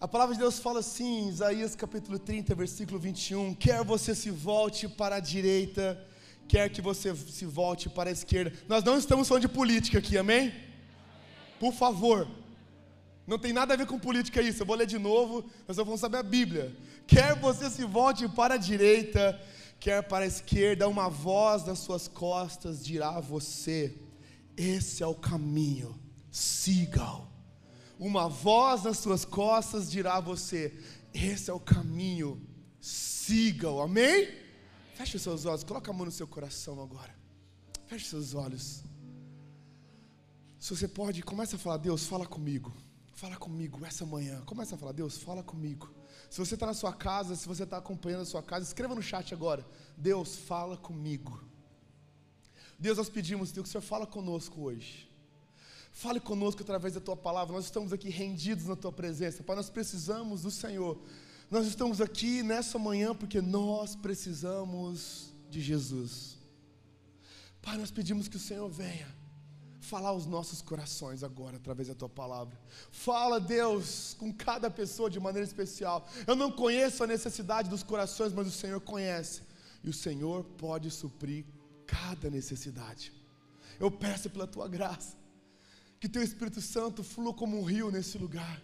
A palavra de Deus fala assim, Isaías capítulo 30, versículo 21, quer você se volte para a direita, quer que você se volte para a esquerda. Nós não estamos falando de política aqui, amém? Por favor. Não tem nada a ver com política isso. Eu vou ler de novo, nós vamos saber a Bíblia. Quer você se volte para a direita, quer para a esquerda, uma voz das suas costas dirá a você: esse é o caminho, siga-o uma voz nas suas costas dirá a você: esse é o caminho, siga-o, amém? Feche seus olhos, coloca a mão no seu coração agora. Feche seus olhos. Se você pode, começa a falar, Deus, fala comigo. Fala comigo essa manhã. Começa a falar, Deus, fala comigo. Se você está na sua casa, se você está acompanhando a sua casa, escreva no chat agora. Deus, fala comigo. Deus, nós pedimos, Deus, que o Senhor fala conosco hoje. Fale conosco através da tua palavra. Nós estamos aqui rendidos na tua presença. Pai, nós precisamos do Senhor. Nós estamos aqui nessa manhã porque nós precisamos de Jesus. Pai, nós pedimos que o Senhor venha falar aos nossos corações agora através da tua palavra. Fala, Deus, com cada pessoa de maneira especial. Eu não conheço a necessidade dos corações, mas o Senhor conhece. E o Senhor pode suprir cada necessidade. Eu peço pela tua graça que teu Espírito Santo flua como um rio nesse lugar,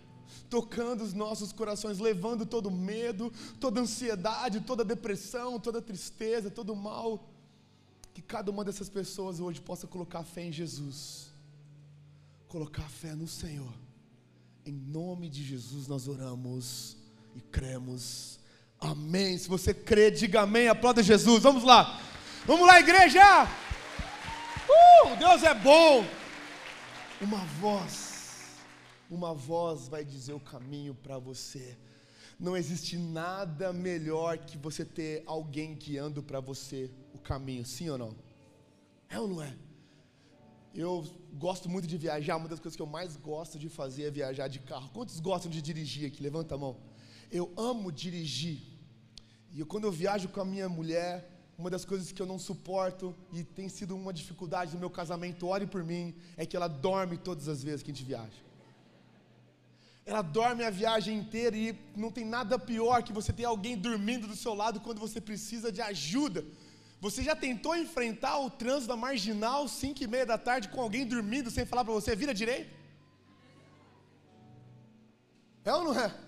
tocando os nossos corações, levando todo medo, toda ansiedade, toda depressão, toda tristeza, todo mal. Que cada uma dessas pessoas hoje possa colocar fé em Jesus, colocar fé no Senhor. Em nome de Jesus nós oramos e cremos. Amém. Se você crê, diga amém. Aplauda Jesus. Vamos lá. Vamos lá, igreja. Uh, Deus é bom. Uma voz, uma voz vai dizer o caminho para você. Não existe nada melhor que você ter alguém guiando para você o caminho, sim ou não? É ou não é? Eu gosto muito de viajar, uma das coisas que eu mais gosto de fazer é viajar de carro. Quantos gostam de dirigir aqui? Levanta a mão. Eu amo dirigir. E quando eu viajo com a minha mulher, uma das coisas que eu não suporto e tem sido uma dificuldade no meu casamento, ore por mim, é que ela dorme todas as vezes que a gente viaja. Ela dorme a viagem inteira e não tem nada pior que você ter alguém dormindo do seu lado quando você precisa de ajuda. Você já tentou enfrentar o trânsito da marginal 5 e meia da tarde com alguém dormindo sem falar para você, vira direito? É ou não é?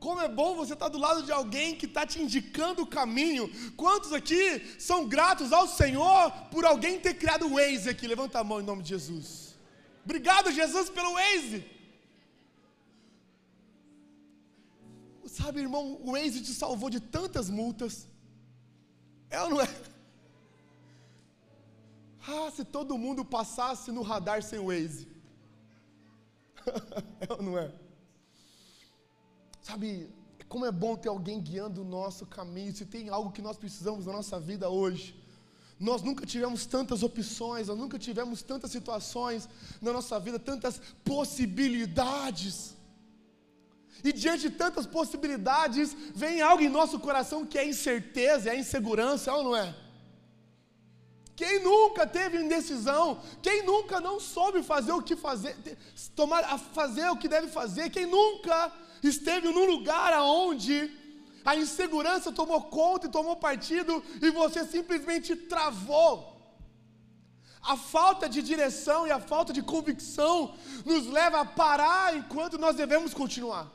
Como é bom você estar do lado de alguém que está te indicando o caminho. Quantos aqui são gratos ao Senhor por alguém ter criado o Waze aqui? Levanta a mão em nome de Jesus. Obrigado, Jesus, pelo Waze. Sabe, irmão, o Waze te salvou de tantas multas. É ou não é? Ah, se todo mundo passasse no radar sem Waze. é ou não é? Sabe, como é bom ter alguém guiando o nosso caminho. Se tem algo que nós precisamos na nossa vida hoje, nós nunca tivemos tantas opções, nós nunca tivemos tantas situações na nossa vida, tantas possibilidades. E diante de tantas possibilidades, vem algo em nosso coração que é incerteza, é insegurança, é ou não é? Quem nunca teve indecisão? Quem nunca não soube fazer o que fazer, tomar, fazer o que deve fazer? Quem nunca esteve num lugar aonde a insegurança tomou conta e tomou partido e você simplesmente travou. A falta de direção e a falta de convicção nos leva a parar enquanto nós devemos continuar.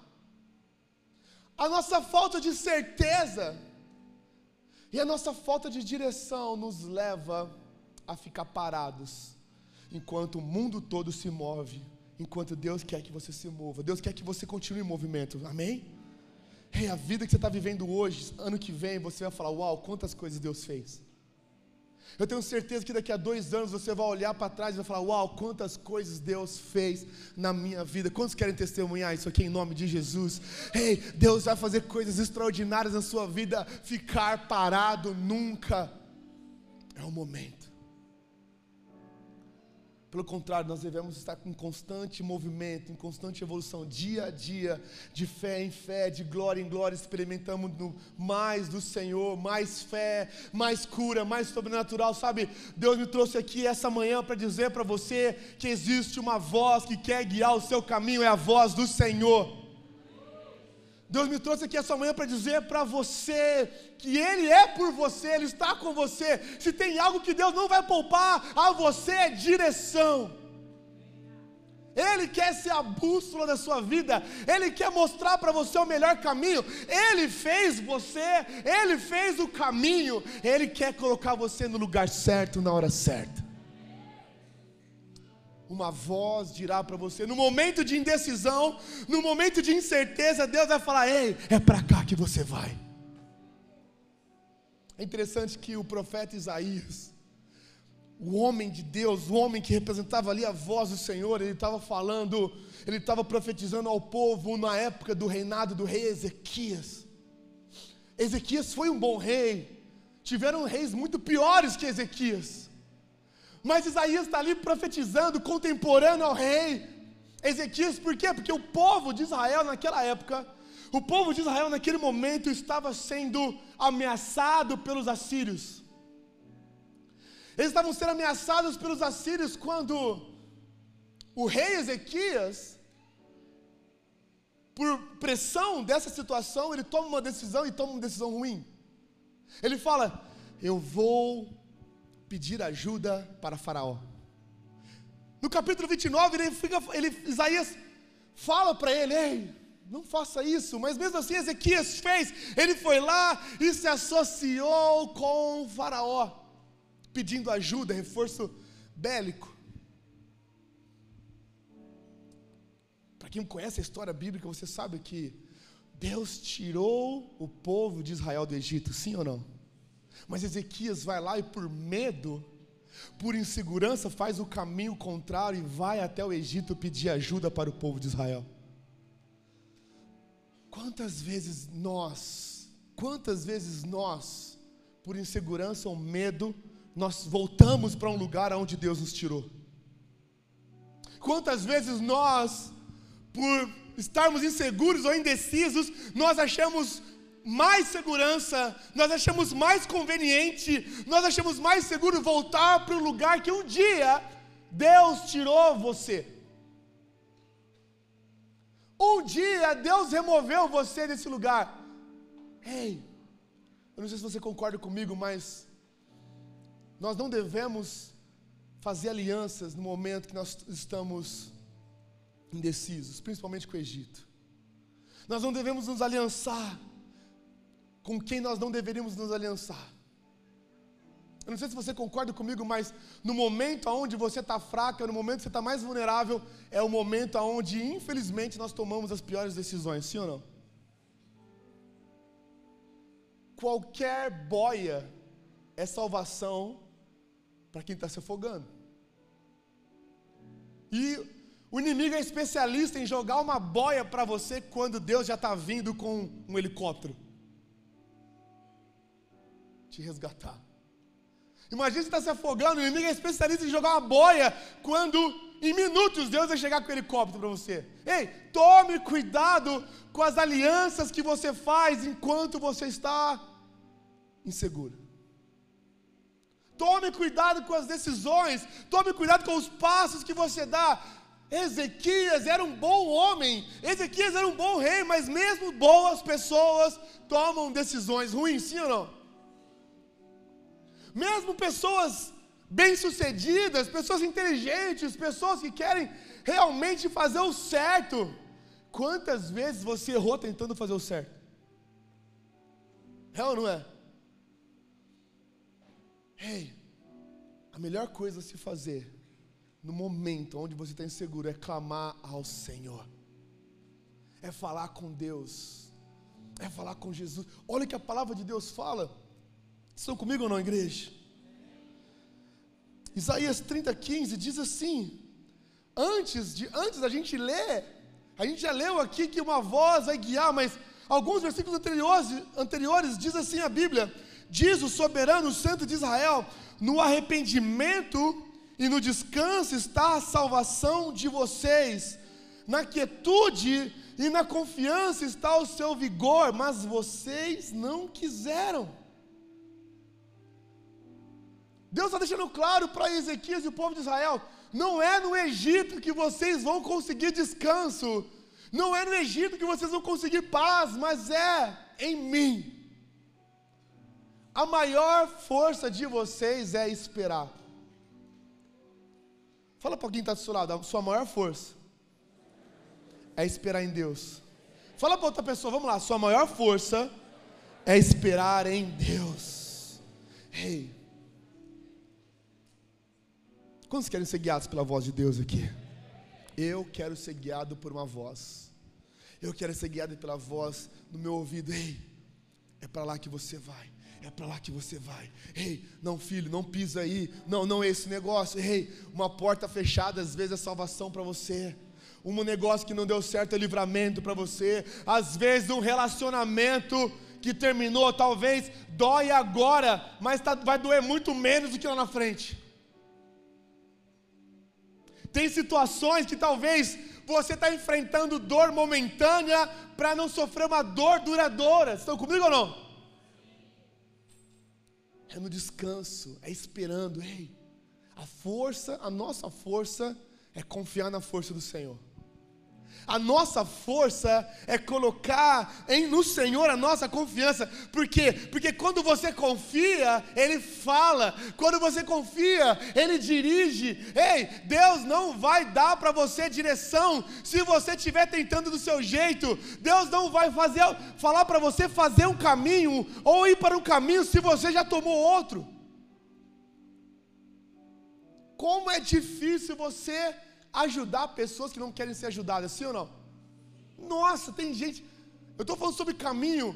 A nossa falta de certeza e a nossa falta de direção nos leva a ficar parados enquanto o mundo todo se move enquanto Deus quer que você se mova. Deus quer que você continue em movimento. Amém? Hey, a vida que você está vivendo hoje, ano que vem, você vai falar: Uau, quantas coisas Deus fez. Eu tenho certeza que daqui a dois anos você vai olhar para trás e vai falar: Uau, quantas coisas Deus fez na minha vida. Quantos querem testemunhar isso aqui em nome de Jesus? Ei, hey, Deus vai fazer coisas extraordinárias na sua vida. Ficar parado nunca é o momento. Pelo contrário, nós devemos estar em constante movimento, em constante evolução, dia a dia, de fé em fé, de glória em glória, experimentamos mais do Senhor, mais fé, mais cura, mais sobrenatural, sabe? Deus me trouxe aqui essa manhã para dizer para você que existe uma voz que quer guiar o seu caminho, é a voz do Senhor. Deus me trouxe aqui essa manhã para dizer para você que Ele é por você, Ele está com você. Se tem algo que Deus não vai poupar a você, é direção. Ele quer ser a bússola da sua vida, Ele quer mostrar para você o melhor caminho. Ele fez você, Ele fez o caminho, Ele quer colocar você no lugar certo, na hora certa uma voz dirá para você, no momento de indecisão, no momento de incerteza, Deus vai falar: Ei, é para cá que você vai. É interessante que o profeta Isaías, o homem de Deus, o homem que representava ali a voz do Senhor, ele estava falando, ele estava profetizando ao povo na época do reinado do rei Ezequias. Ezequias foi um bom rei, tiveram reis muito piores que Ezequias. Mas Isaías está ali profetizando, contemporâneo ao rei Ezequias, por quê? Porque o povo de Israel naquela época, o povo de Israel naquele momento estava sendo ameaçado pelos assírios. Eles estavam sendo ameaçados pelos assírios quando o rei Ezequias, por pressão dessa situação, ele toma uma decisão e toma uma decisão ruim. Ele fala: Eu vou pedir ajuda para Faraó. No capítulo 29, ele fica, ele, Isaías fala para ele: Ei, não faça isso. Mas mesmo assim, Ezequias fez. Ele foi lá e se associou com Faraó, pedindo ajuda, reforço bélico. Para quem conhece a história bíblica, você sabe que Deus tirou o povo de Israel do Egito, sim ou não? Mas Ezequias vai lá e, por medo, por insegurança, faz o caminho contrário e vai até o Egito pedir ajuda para o povo de Israel. Quantas vezes nós, quantas vezes nós, por insegurança ou medo, nós voltamos para um lugar aonde Deus nos tirou? Quantas vezes nós, por estarmos inseguros ou indecisos, nós achamos mais segurança, nós achamos mais conveniente, nós achamos mais seguro voltar para o lugar que um dia Deus tirou você. Um dia Deus removeu você desse lugar. Ei, eu não sei se você concorda comigo, mas nós não devemos fazer alianças no momento que nós estamos indecisos, principalmente com o Egito. Nós não devemos nos aliançar com quem nós não deveríamos nos aliançar. Eu não sei se você concorda comigo, mas no momento onde você está fraca, no momento que você está mais vulnerável, é o momento onde, infelizmente, nós tomamos as piores decisões, sim ou não? Qualquer boia é salvação para quem está se afogando. E o inimigo é especialista em jogar uma boia para você quando Deus já está vindo com um helicóptero te resgatar. Imagina você está se afogando, o inimigo é especialista em jogar uma boia, quando em minutos Deus vai chegar com o helicóptero para você. Ei, tome cuidado com as alianças que você faz enquanto você está inseguro. Tome cuidado com as decisões, tome cuidado com os passos que você dá. Ezequias era um bom homem, Ezequias era um bom rei, mas mesmo boas pessoas tomam decisões ruins, sim ou não? Mesmo pessoas bem-sucedidas, pessoas inteligentes, pessoas que querem realmente fazer o certo. Quantas vezes você errou tentando fazer o certo? É ou não é? Ei, a melhor coisa a se fazer no momento onde você está inseguro é clamar ao Senhor, é falar com Deus, é falar com Jesus. Olha o que a palavra de Deus fala. Estão comigo ou não, igreja? Isaías 30, 15 diz assim: antes, de, antes da gente ler, a gente já leu aqui que uma voz vai guiar, mas alguns versículos anteriores, anteriores diz assim a Bíblia: diz o soberano santo de Israel, no arrependimento e no descanso está a salvação de vocês, na quietude e na confiança está o seu vigor, mas vocês não quiseram. Deus está deixando claro para Ezequias e o povo de Israel: não é no Egito que vocês vão conseguir descanso, Não é no Egito que vocês vão conseguir paz, mas é em mim. A maior força de vocês é esperar. Fala para alguém que está do seu lado, a sua maior força é esperar em Deus. Fala para outra pessoa, vamos lá, sua maior força é esperar em Deus. Ei, hey. Quantos querem ser guiados pela voz de Deus aqui? Eu quero ser guiado por uma voz. Eu quero ser guiado pela voz no meu ouvido. Ei, é para lá que você vai. É para lá que você vai. Ei, não, filho, não pisa aí. Não, não é esse negócio. Ei, uma porta fechada às vezes é salvação para você. Um negócio que não deu certo é livramento para você. Às vezes um relacionamento que terminou, talvez dói agora, mas tá, vai doer muito menos do que lá na frente. Tem situações que talvez você está enfrentando dor momentânea para não sofrer uma dor duradoura. Estão comigo ou não? É no descanso, é esperando. Ei, a força, a nossa força é confiar na força do Senhor. A nossa força é colocar em, no Senhor a nossa confiança. Por quê? Porque quando você confia, Ele fala. Quando você confia, Ele dirige. Ei, Deus não vai dar para você direção se você estiver tentando do seu jeito. Deus não vai fazer, falar para você fazer um caminho ou ir para um caminho se você já tomou outro. Como é difícil você ajudar pessoas que não querem ser ajudadas, sim ou não? Nossa, tem gente. Eu estou falando sobre caminho,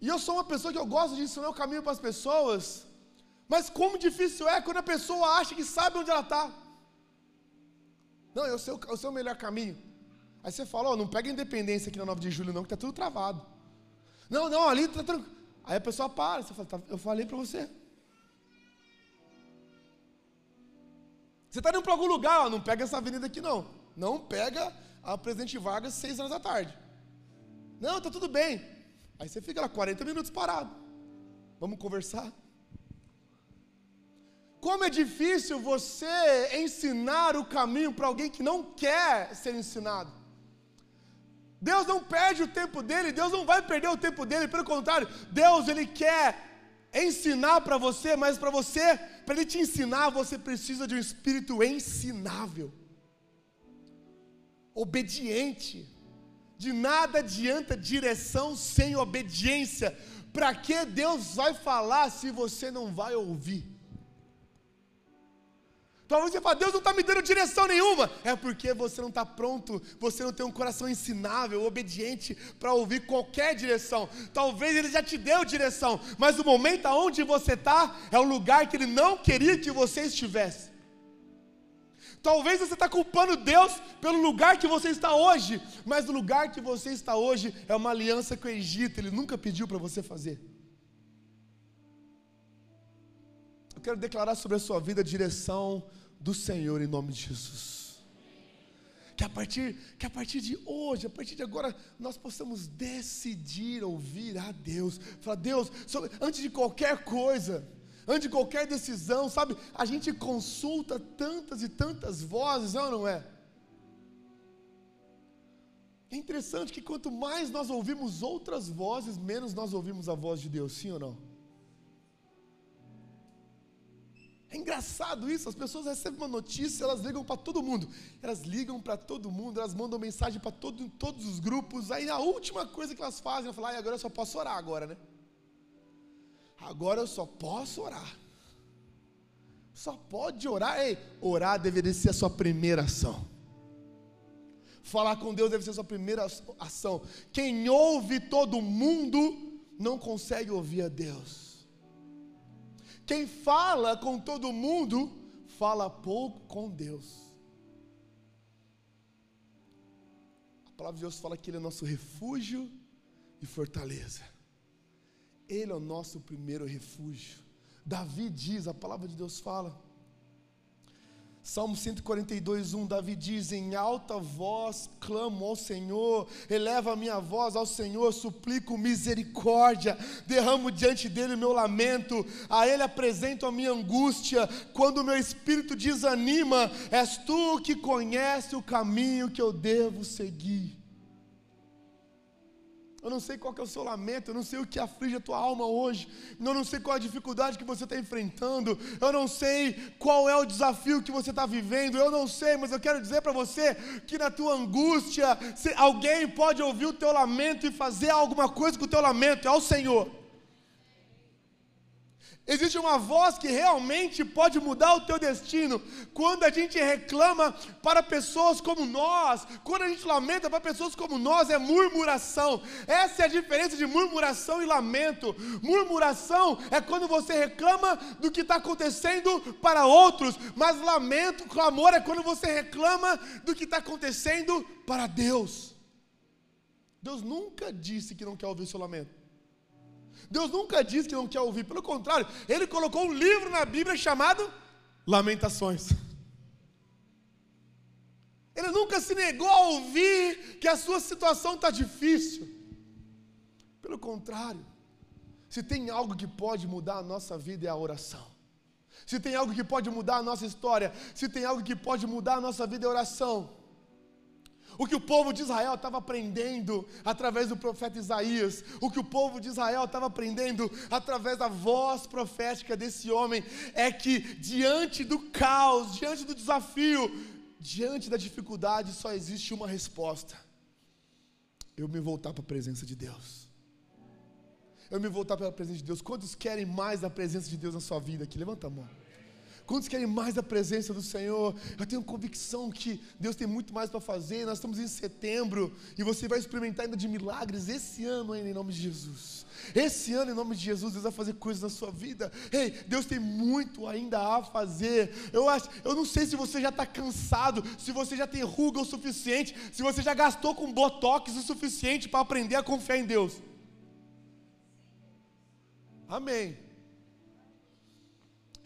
e eu sou uma pessoa que eu gosto de ensinar o caminho para as pessoas, mas como difícil é quando a pessoa acha que sabe onde ela está. Não, eu sei, eu sei o melhor caminho. Aí você fala, oh, não pega independência aqui na 9 de julho, não, que está tudo travado. Não, não, ali está tranquilo. Aí a pessoa para, você fala, tá, eu falei para você. Você está indo para algum lugar, ó, não pega essa avenida aqui não. Não pega a Presidente Vargas seis horas da tarde. Não, está tudo bem. Aí você fica lá 40 minutos parado. Vamos conversar? Como é difícil você ensinar o caminho para alguém que não quer ser ensinado. Deus não perde o tempo dele, Deus não vai perder o tempo dele, pelo contrário, Deus ele quer ensinar para você, mas para você, para ele te ensinar, você precisa de um espírito ensinável, obediente. De nada adianta direção sem obediência. Para que Deus vai falar se você não vai ouvir? Talvez você fale, Deus não está me dando direção nenhuma. É porque você não está pronto, você não tem um coração ensinável, obediente para ouvir qualquer direção. Talvez Ele já te deu direção, mas o momento aonde você está é o lugar que Ele não queria que você estivesse. Talvez você está culpando Deus pelo lugar que você está hoje, mas o lugar que você está hoje é uma aliança com o Egito, Ele nunca pediu para você fazer. Quero declarar sobre a sua vida a direção do Senhor em nome de Jesus. Que a partir, que a partir de hoje, a partir de agora, nós possamos decidir ouvir a Deus. Falar, Deus, sobre, antes de qualquer coisa, antes de qualquer decisão, sabe, a gente consulta tantas e tantas vozes, não, não é? É interessante que quanto mais nós ouvimos outras vozes, menos nós ouvimos a voz de Deus, sim ou não? É engraçado isso, as pessoas recebem uma notícia, elas ligam para todo mundo. Elas ligam para todo mundo, elas mandam mensagem para todo, todos os grupos. Aí a última coisa que elas fazem é falar, ah, agora eu só posso orar agora, né? Agora eu só posso orar. Só pode orar. Ei, orar deveria ser a sua primeira ação. Falar com Deus deve ser a sua primeira ação. Quem ouve todo mundo não consegue ouvir a Deus. Quem fala com todo mundo, fala pouco com Deus. A palavra de Deus fala que Ele é nosso refúgio e fortaleza. Ele é o nosso primeiro refúgio. Davi diz, a palavra de Deus fala, Salmo 142, 1, Davi diz: Em alta voz clamo ao Senhor, eleva a minha voz ao Senhor, suplico misericórdia, derramo diante dele o meu lamento, a ele apresento a minha angústia, quando o meu espírito desanima, és tu que conhece o caminho que eu devo seguir. Eu não sei qual é o seu lamento, eu não sei o que aflige a tua alma hoje, eu não sei qual é a dificuldade que você está enfrentando, eu não sei qual é o desafio que você está vivendo, eu não sei, mas eu quero dizer para você que na tua angústia, alguém pode ouvir o teu lamento e fazer alguma coisa com o teu lamento, é o Senhor. Existe uma voz que realmente pode mudar o teu destino. Quando a gente reclama para pessoas como nós, quando a gente lamenta para pessoas como nós, é murmuração. Essa é a diferença de murmuração e lamento. Murmuração é quando você reclama do que está acontecendo para outros, mas lamento, clamor é quando você reclama do que está acontecendo para Deus. Deus nunca disse que não quer ouvir o seu lamento. Deus nunca disse que não quer ouvir, pelo contrário, Ele colocou um livro na Bíblia chamado Lamentações. Ele nunca se negou a ouvir que a sua situação está difícil. Pelo contrário, se tem algo que pode mudar a nossa vida é a oração. Se tem algo que pode mudar a nossa história, se tem algo que pode mudar a nossa vida é a oração. O que o povo de Israel estava aprendendo através do profeta Isaías, o que o povo de Israel estava aprendendo através da voz profética desse homem, é que diante do caos, diante do desafio, diante da dificuldade, só existe uma resposta: eu me voltar para a presença de Deus. Eu me voltar para a presença de Deus. Quantos querem mais da presença de Deus na sua vida aqui? Levanta a mão. Quantos querem mais da presença do Senhor? Eu tenho convicção que Deus tem muito mais para fazer. Nós estamos em setembro e você vai experimentar ainda de milagres esse ano ainda em nome de Jesus. Esse ano, em nome de Jesus, Deus vai fazer coisas na sua vida. Ei, Deus tem muito ainda a fazer. Eu acho, eu não sei se você já está cansado, se você já tem ruga o suficiente, se você já gastou com botox o suficiente para aprender a confiar em Deus. Amém.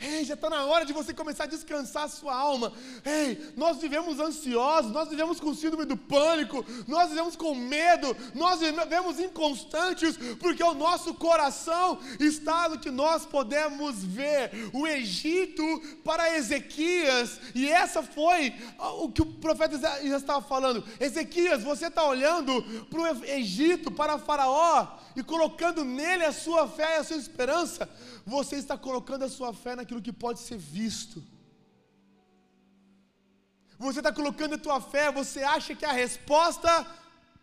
Ei, já está na hora de você começar a descansar a sua alma. Ei, nós vivemos ansiosos, nós vivemos com síndrome do pânico, nós vivemos com medo, nós vivemos inconstantes, porque o nosso coração está no que nós podemos ver. O Egito para Ezequias, e essa foi o que o profeta já estava falando. Ezequias, você está olhando para o Egito, para Faraó, e colocando nele a sua fé e a sua esperança você está colocando a sua fé naquilo que pode ser visto. Você está colocando a tua fé, você acha que a resposta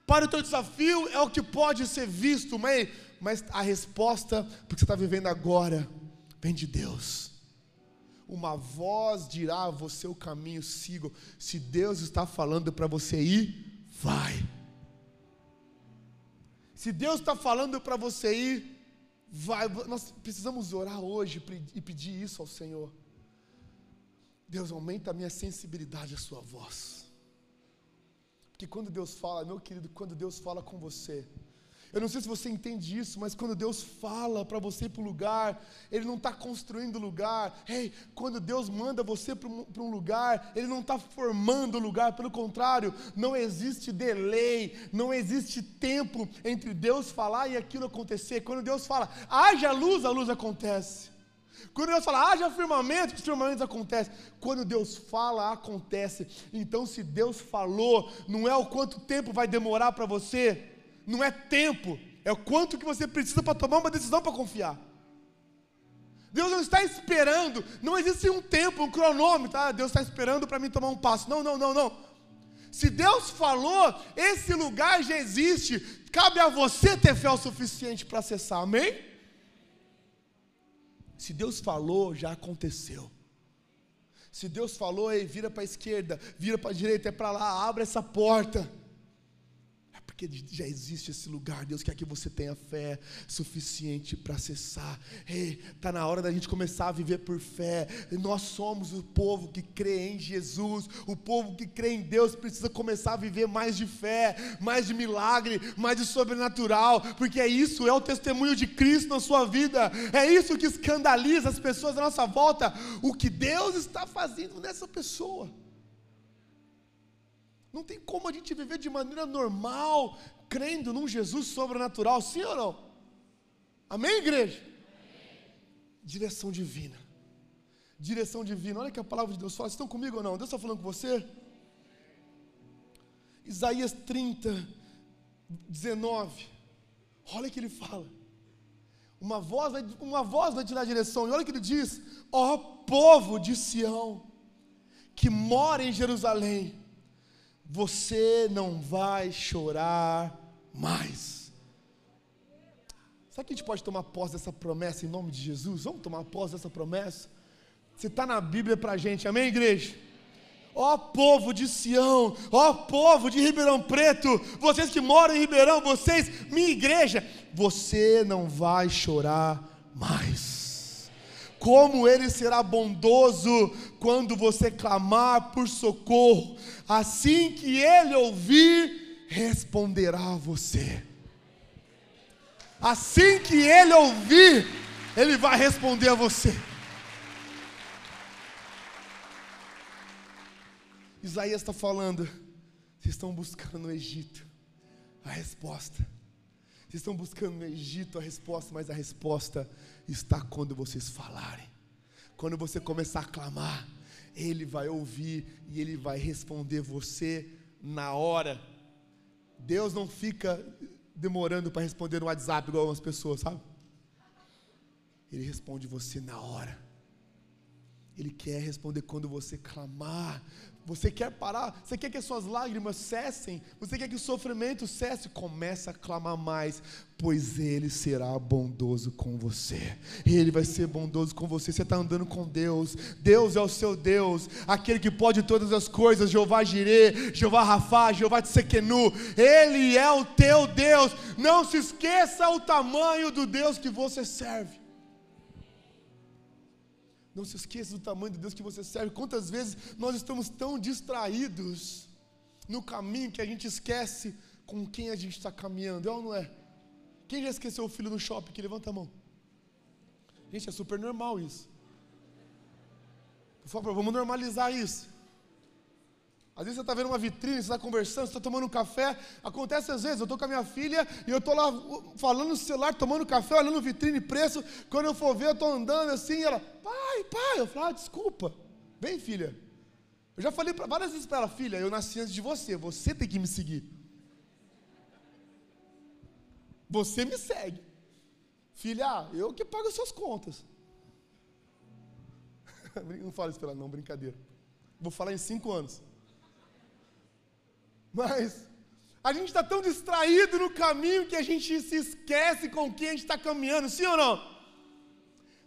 para o teu desafio é o que pode ser visto, mas, mas a resposta para o que você está vivendo agora vem de Deus. Uma voz dirá a você o caminho, siga. Se Deus está falando para você ir, vai. Se Deus está falando para você ir, Vai, nós precisamos orar hoje e pedir isso ao Senhor. Deus, aumenta a minha sensibilidade à Sua voz. Porque quando Deus fala, meu querido, quando Deus fala com você, eu não sei se você entende isso, mas quando Deus fala para você ir para o lugar, Ele não está construindo lugar. Quando Deus manda você para um, um, lugar, Ele não está formando lugar, pelo contrário, não existe delay, não existe tempo entre Deus falar e aquilo acontecer. Quando Deus fala, haja luz, a luz acontece. Quando Deus fala, haja firmamento, os firmamentos acontecem. Quando Deus fala, acontece. Então, se Deus falou, não é o quanto tempo vai demorar para você, não é tempo, é o quanto que você precisa para tomar uma decisão para confiar. Deus não está esperando, não existe um tempo, um cronômetro, ah, Deus está esperando para mim tomar um passo. Não, não, não, não. Se Deus falou, esse lugar já existe, cabe a você ter fé o suficiente para acessar, amém? Se Deus falou, já aconteceu. Se Deus falou, ei, vira para a esquerda, vira para a direita, é para lá, abre essa porta porque já existe esse lugar. Deus quer que você tenha fé suficiente para acessar. Está na hora da gente começar a viver por fé. Nós somos o povo que crê em Jesus, o povo que crê em Deus precisa começar a viver mais de fé, mais de milagre, mais de sobrenatural, porque é isso, é o testemunho de Cristo na sua vida. É isso que escandaliza as pessoas à nossa volta, o que Deus está fazendo nessa pessoa. Não tem como a gente viver de maneira normal, crendo num Jesus sobrenatural, sim ou não? Amém, igreja? Amém. Direção divina. Direção divina. Olha que a palavra de Deus fala. Estão comigo ou não? Deus está falando com você? Isaías 30, 19. Olha que ele fala. Uma voz, vai, uma voz vai te dar direção. E olha o que ele diz: Ó povo de Sião, que mora em Jerusalém, você não vai chorar mais. Sabe que a gente pode tomar posse dessa promessa em nome de Jesus? Vamos tomar posse dessa promessa? Você está na Bíblia para a gente, amém, igreja? Ó povo de Sião, ó povo de Ribeirão Preto, vocês que moram em Ribeirão, vocês, minha igreja, você não vai chorar mais. Como ele será bondoso quando você clamar por socorro, assim que ele ouvir, responderá a você. Assim que ele ouvir, ele vai responder a você. Isaías está falando, vocês estão buscando no Egito a resposta. Vocês estão buscando no Egito a resposta, mas a resposta está quando vocês falarem. Quando você começar a clamar, Ele vai ouvir e Ele vai responder você na hora. Deus não fica demorando para responder no WhatsApp igual algumas pessoas, sabe? Ele responde você na hora. Ele quer responder quando você clamar, você quer parar? Você quer que as suas lágrimas cessem? Você quer que o sofrimento cesse? Começa a clamar mais, pois Ele será bondoso com você. Ele vai ser bondoso com você. Você está andando com Deus. Deus é o seu Deus, aquele que pode todas as coisas. Jeová Jireh, Jeová Rafá, Jeová Tsequenu. Ele é o teu Deus. Não se esqueça o tamanho do Deus que você serve. Não se esqueça do tamanho de Deus que você serve. Quantas vezes nós estamos tão distraídos no caminho que a gente esquece com quem a gente está caminhando, é ou não é? Quem já esqueceu o filho no shopping? Que levanta a mão. Gente, é super normal isso. Por favor, vamos normalizar isso. Às vezes você está vendo uma vitrine, você está conversando, você está tomando um café. Acontece às vezes, eu estou com a minha filha e eu estou lá falando no celular, tomando café, olhando vitrine, preço. Quando eu for ver, eu estou andando assim, ela, pai, pai. Eu falo, ah, desculpa. Vem, filha. Eu já falei pra, várias vezes para ela, filha, eu nasci antes de você, você tem que me seguir. Você me segue. Filha, eu que pago as suas contas. Não fala isso para ela, não, brincadeira. Vou falar em cinco anos. Mas a gente está tão distraído no caminho que a gente se esquece com quem a gente está caminhando, sim ou não?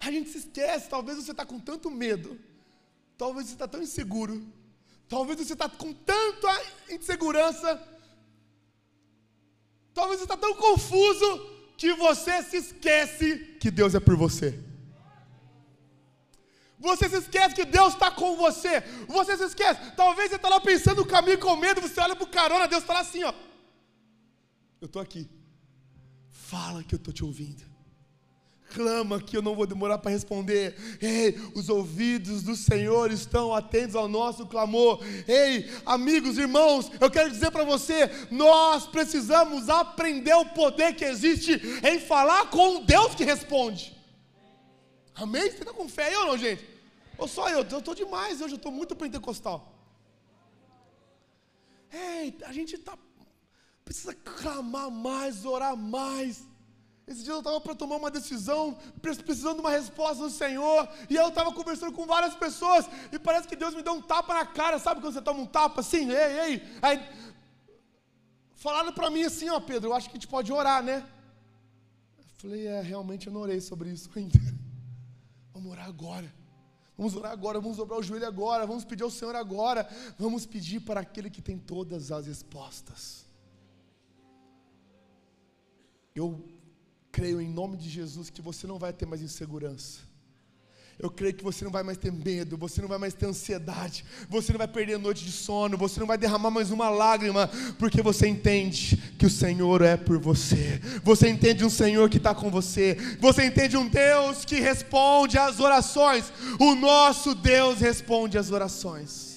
A gente se esquece, talvez você está com tanto medo, talvez você está tão inseguro, talvez você está com tanta insegurança, talvez você está tão confuso que você se esquece que Deus é por você. Você se esquece que Deus está com você. Você se esquece. Talvez você está lá pensando no caminho com medo. Você olha para o carona, Deus está lá assim, ó. Eu estou aqui. Fala que eu estou te ouvindo. Clama que eu não vou demorar para responder. Ei, os ouvidos do Senhor estão atentos ao nosso clamor. Ei, amigos, irmãos, eu quero dizer para você: nós precisamos aprender o poder que existe em falar com um Deus que responde. Amém? Você está com fé aí ou não, gente? Ou só eu? Eu estou demais hoje, eu estou muito pentecostal. Ei, a gente tá, precisa clamar mais, orar mais. Esse dia eu estava para tomar uma decisão, precisando de uma resposta do Senhor, e eu estava conversando com várias pessoas, e parece que Deus me deu um tapa na cara, sabe quando você toma um tapa assim? Ei, ei. Aí, falaram para mim assim, ó Pedro, eu acho que a gente pode orar, né? Eu falei, é, realmente eu não orei sobre isso ainda. Vamos orar agora. Vamos orar agora, vamos dobrar o joelho agora, vamos pedir ao Senhor agora, vamos pedir para aquele que tem todas as respostas. Eu creio em nome de Jesus que você não vai ter mais insegurança eu creio que você não vai mais ter medo, você não vai mais ter ansiedade, você não vai perder noite de sono, você não vai derramar mais uma lágrima, porque você entende que o Senhor é por você, você entende um Senhor que está com você, você entende um Deus que responde às orações, o nosso Deus responde às orações.